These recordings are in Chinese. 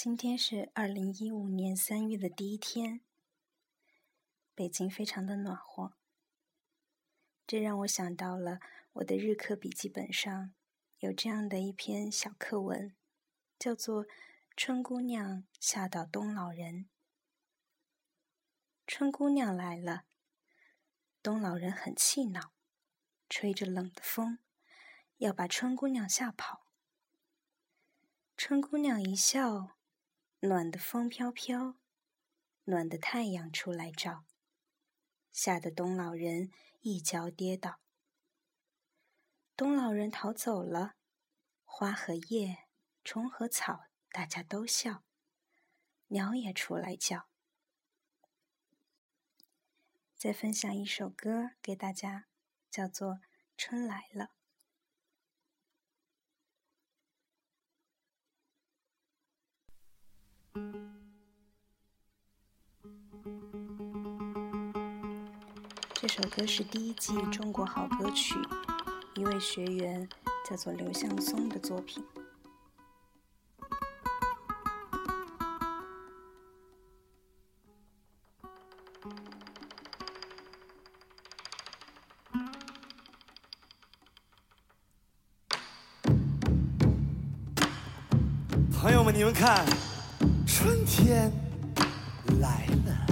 今天是二零一五年三月的第一天，北京非常的暖和，这让我想到了我的日课笔记本上有这样的一篇小课文，叫做《春姑娘吓倒冬老人》。春姑娘来了，冬老人很气恼，吹着冷的风，要把春姑娘吓跑。春姑娘一笑。暖的风飘飘，暖的太阳出来照，吓得冬老人一跤跌倒。冬老人逃走了，花和叶、虫和草，大家都笑，鸟也出来叫。再分享一首歌给大家，叫做《春来了》。这首歌是第一季《中国好歌曲》，一位学员叫做刘向松的作品。朋友们，你们看。春天来了，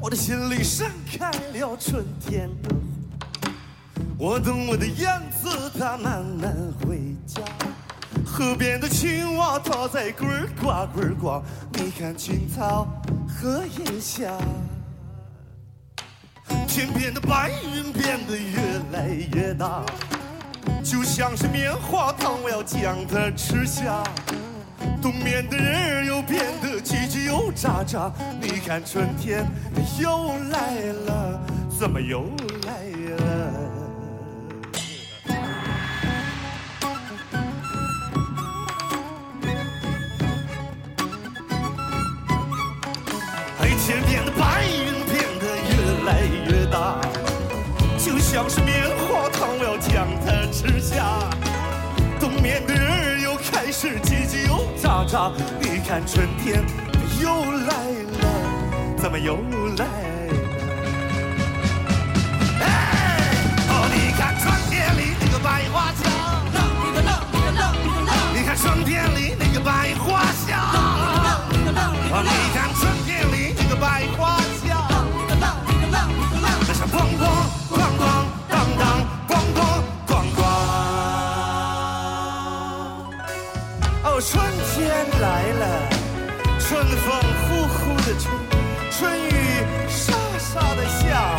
我的心里盛开了春天的花，我等我的燕子它慢慢回。河边的青蛙，它在呱呱呱呱。你看青草和叶下，天边的白云变得越来越大，就像是棉花糖，我要将它吃下。冬眠的人儿又变得叽叽又喳喳。你看春天又来了，怎么又来了？天的白云变得越来越大，就像是棉花糖，我要将它吃下。冬眠的人又开始叽叽又喳喳。你看春天又来了，怎么又来来了，春风呼呼的吹，春雨沙沙的下，